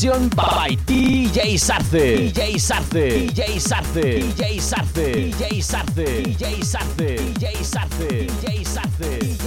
Sesión by. DJ Sarce. DJ Sarce. DJ Sarce. DJ Sarce. DJ Sarce. DJ Sarce. DJ Sarce. DJ Sarce.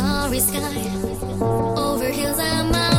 starry sky over hills and mountains.